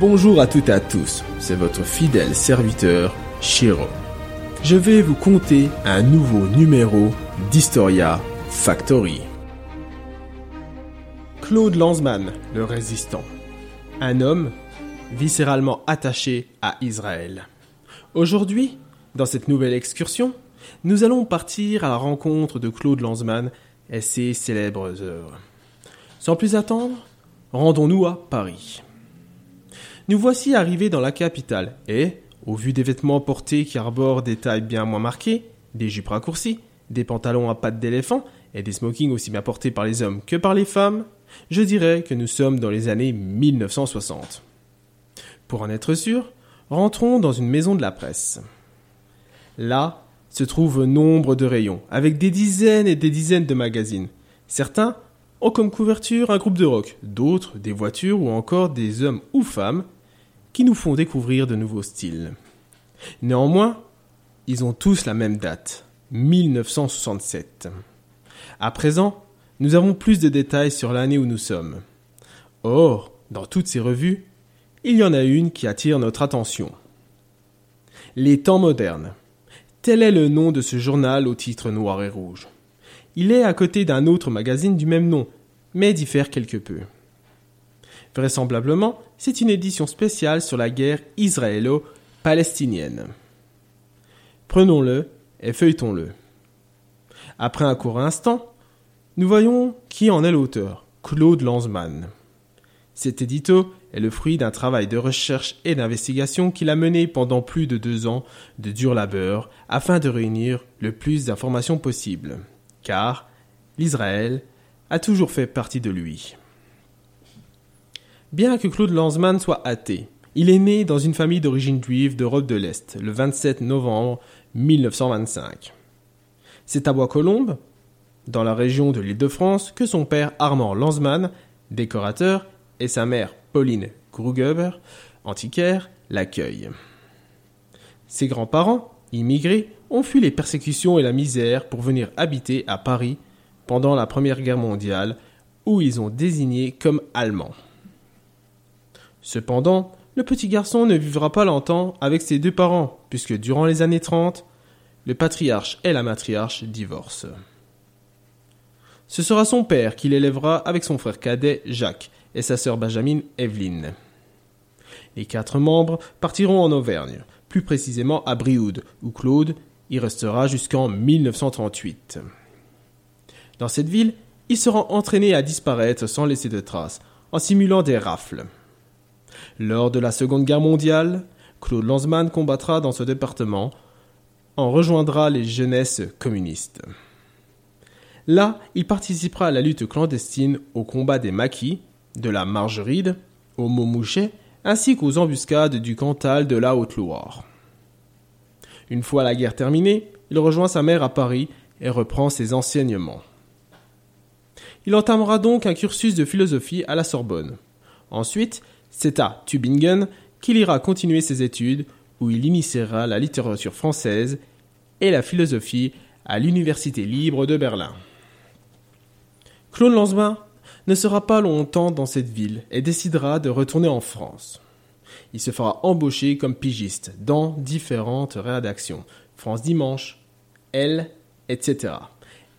Bonjour à toutes et à tous, c'est votre fidèle serviteur, Shiro. Je vais vous conter un nouveau numéro d'Historia Factory. Claude Lanzmann, le résistant. Un homme viscéralement attaché à Israël. Aujourd'hui, dans cette nouvelle excursion, nous allons partir à la rencontre de Claude Lanzmann et ses célèbres œuvres. Sans plus attendre, rendons-nous à Paris. Nous voici arrivés dans la capitale et, au vu des vêtements portés qui arborent des tailles bien moins marquées, des jupes raccourcies, des pantalons à pattes d'éléphant et des smokings aussi bien portés par les hommes que par les femmes, je dirais que nous sommes dans les années 1960. Pour en être sûr, rentrons dans une maison de la presse. Là se trouvent nombre de rayons, avec des dizaines et des dizaines de magazines. Certains ont comme couverture un groupe de rock, d'autres des voitures ou encore des hommes ou femmes qui nous font découvrir de nouveaux styles. Néanmoins, ils ont tous la même date, 1967. À présent, nous avons plus de détails sur l'année où nous sommes. Or, dans toutes ces revues, il y en a une qui attire notre attention. Les temps modernes. Tel est le nom de ce journal au titre noir et rouge. Il est à côté d'un autre magazine du même nom, mais diffère quelque peu. Vraisemblablement, c'est une édition spéciale sur la guerre israélo-palestinienne. Prenons-le et feuilletons-le. Après un court instant, nous voyons qui en est l'auteur, Claude Lanzmann. Cet édito est le fruit d'un travail de recherche et d'investigation qu'il a mené pendant plus de deux ans de dur labeur afin de réunir le plus d'informations possible. Car l'Israël a toujours fait partie de lui. Bien que Claude Lanzmann soit athée, il est né dans une famille d'origine juive d'Europe de l'Est le 27 novembre 1925. C'est à Bois-Colombes, dans la région de l'Île-de-France, que son père Armand Lanzmann, décorateur, et sa mère Pauline Grugeber, antiquaire, l'accueille. Ses grands-parents, immigrés, ont fui les persécutions et la misère pour venir habiter à Paris pendant la Première Guerre mondiale, où ils ont désigné comme Allemands. Cependant, le petit garçon ne vivra pas longtemps avec ses deux parents, puisque durant les années 30, le patriarche et la matriarche divorcent. Ce sera son père qui l'élèvera avec son frère cadet Jacques et sa sœur Benjamin Evelyne. Les quatre membres partiront en Auvergne, plus précisément à Brioude, où Claude y restera jusqu'en 1938. Dans cette ville, il sera entraîné à disparaître sans laisser de traces, en simulant des rafles. Lors de la Seconde Guerre mondiale, Claude Lanzmann combattra dans ce département, en rejoindra les jeunesses communistes. Là, il participera à la lutte clandestine au combat des maquis, de la Margeride, au Maumouchet, ainsi qu'aux embuscades du Cantal de la Haute-Loire. Une fois la guerre terminée, il rejoint sa mère à Paris et reprend ses enseignements. Il entamera donc un cursus de philosophie à la Sorbonne. Ensuite, c'est à Tübingen qu'il ira continuer ses études, où il initiera la littérature française et la philosophie à l'Université libre de Berlin. Claude Lanzmann ne sera pas longtemps dans cette ville et décidera de retourner en France. Il se fera embaucher comme pigiste dans différentes rédactions, France Dimanche, Elle, etc.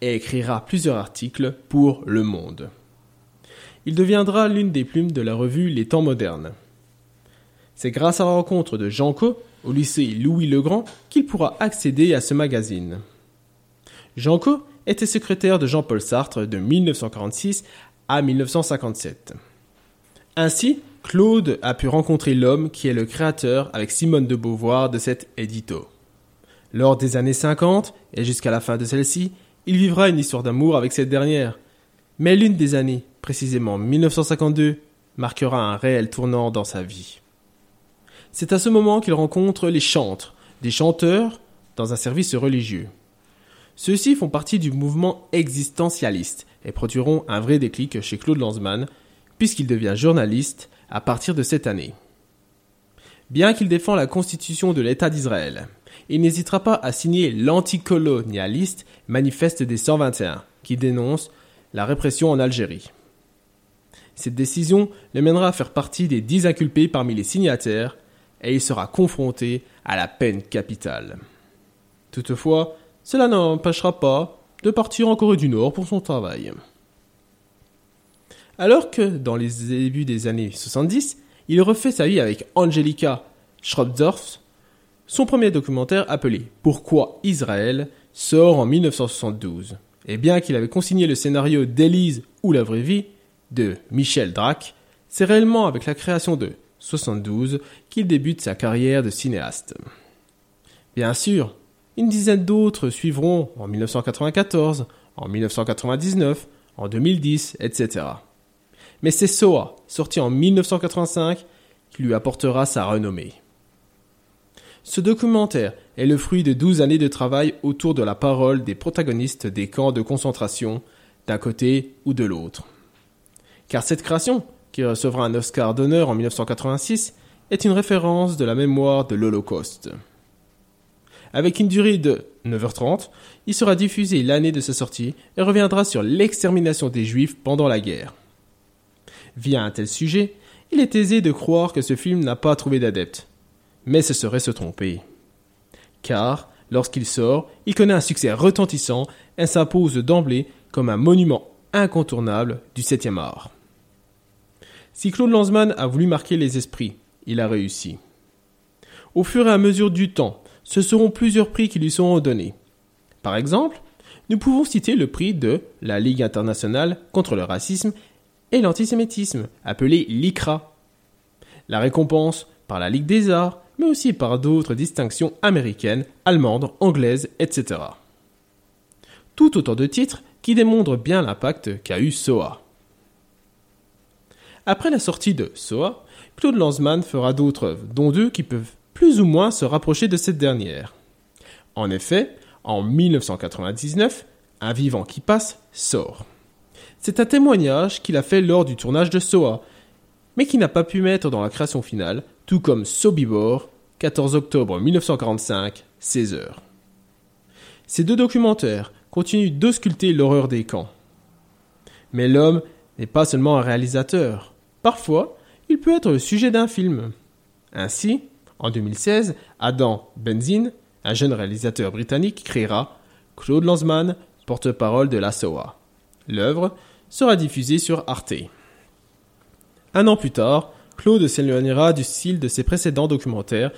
et écrira plusieurs articles pour Le Monde. Il deviendra l'une des plumes de la revue Les Temps modernes. C'est grâce à la rencontre de Jean Co au lycée Louis Legrand qu'il pourra accéder à ce magazine. Jean Co était secrétaire de Jean-Paul Sartre de 1946 à 1957. Ainsi, Claude a pu rencontrer l'homme qui est le créateur avec Simone de Beauvoir de cet édito. Lors des années 50 et jusqu'à la fin de celle-ci, il vivra une histoire d'amour avec cette dernière. Mais l'une des années, précisément 1952, marquera un réel tournant dans sa vie. C'est à ce moment qu'il rencontre les chantres, des chanteurs, dans un service religieux. Ceux-ci font partie du mouvement existentialiste et produiront un vrai déclic chez Claude Lanzmann, puisqu'il devient journaliste à partir de cette année. Bien qu'il défend la constitution de l'État d'Israël, il n'hésitera pas à signer l'anticolonialiste Manifeste des 121, qui dénonce la répression en Algérie. Cette décision le mènera à faire partie des dix inculpés parmi les signataires et il sera confronté à la peine capitale. Toutefois, cela n'empêchera pas de partir en Corée du Nord pour son travail. Alors que, dans les débuts des années 70, il refait sa vie avec Angelika Schropdorf, son premier documentaire appelé Pourquoi Israël sort en 1972. Et bien qu'il avait consigné le scénario d'Élise ou la vraie vie de Michel Drac, c'est réellement avec la création de 72 qu'il débute sa carrière de cinéaste. Bien sûr, une dizaine d'autres suivront en 1994, en 1999, en 2010, etc. Mais c'est Soa, sorti en 1985, qui lui apportera sa renommée. Ce documentaire est le fruit de 12 années de travail autour de la parole des protagonistes des camps de concentration, d'un côté ou de l'autre. Car cette création, qui recevra un Oscar d'honneur en 1986, est une référence de la mémoire de l'Holocauste. Avec une durée de 9h30, il sera diffusé l'année de sa sortie et reviendra sur l'extermination des Juifs pendant la guerre. Via un tel sujet, il est aisé de croire que ce film n'a pas trouvé d'adeptes. Mais ce serait se tromper. Car, lorsqu'il sort, il connaît un succès retentissant et s'impose d'emblée comme un monument incontournable du 7e art. Si Claude Lanzmann a voulu marquer les esprits, il a réussi. Au fur et à mesure du temps, ce seront plusieurs prix qui lui seront donnés. Par exemple, nous pouvons citer le prix de la Ligue internationale contre le racisme et l'antisémitisme, appelé l'ICRA. La récompense par la Ligue des Arts, mais aussi par d'autres distinctions américaines, allemandes, anglaises, etc. Tout autant de titres qui démontrent bien l'impact qu'a eu SOA. Après la sortie de SOA, Claude Lanzmann fera d'autres œuvres, dont deux qui peuvent plus ou moins se rapprocher de cette dernière. En effet, en 1999, Un vivant qui passe sort. C'est un témoignage qu'il a fait lors du tournage de Soa, mais qui n'a pas pu mettre dans la création finale, tout comme Sobibor, 14 octobre 1945, 16 heures. Ces deux documentaires continuent d'ausculter l'horreur des camps. Mais l'homme n'est pas seulement un réalisateur. Parfois, il peut être le sujet d'un film. Ainsi, en 2016, Adam Benzin, un jeune réalisateur britannique, créera Claude Lanzmann, porte-parole de la SOA. L'œuvre sera diffusée sur Arte. Un an plus tard, Claude s'éloignera du style de ses précédents documentaires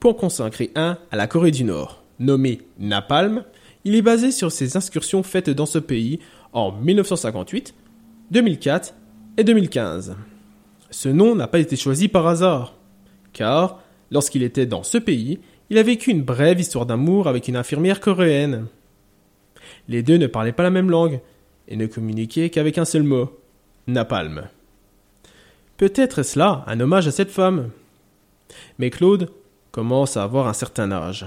pour consacrer un à la Corée du Nord. Nommé Napalm, il est basé sur ses incursions faites dans ce pays en 1958, 2004 et 2015. Ce nom n'a pas été choisi par hasard, car, lorsqu'il était dans ce pays, il a vécu une brève histoire d'amour avec une infirmière coréenne. Les deux ne parlaient pas la même langue, et ne communiquait qu'avec un seul mot napalm. Peut-être est-ce là un hommage à cette femme. Mais Claude commence à avoir un certain âge.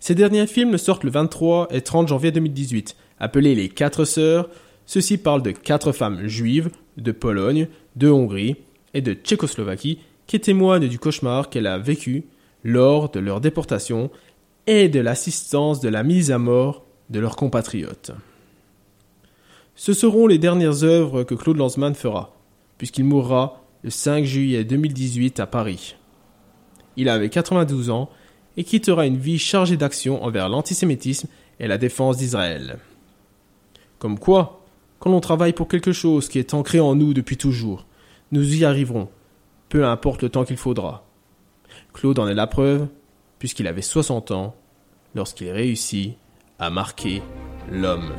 Ses derniers films sortent le 23 et 30 janvier 2018, appelés Les Quatre Sœurs. Ceux-ci parlent de quatre femmes juives de Pologne, de Hongrie et de Tchécoslovaquie qui témoignent du cauchemar qu'elle a vécu lors de leur déportation et de l'assistance de la mise à mort de leurs compatriotes. Ce seront les dernières œuvres que Claude Lanzmann fera, puisqu'il mourra le 5 juillet 2018 à Paris. Il avait 92 ans et quittera une vie chargée d'action envers l'antisémitisme et la défense d'Israël. Comme quoi, quand l'on travaille pour quelque chose qui est ancré en nous depuis toujours, nous y arriverons, peu importe le temps qu'il faudra. Claude en est la preuve, puisqu'il avait 60 ans lorsqu'il réussit à marquer l'homme.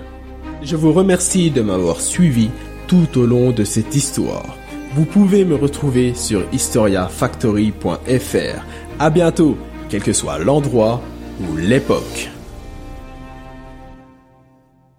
Je vous remercie de m'avoir suivi tout au long de cette histoire. Vous pouvez me retrouver sur historiafactory.fr. À bientôt, quel que soit l'endroit ou l'époque.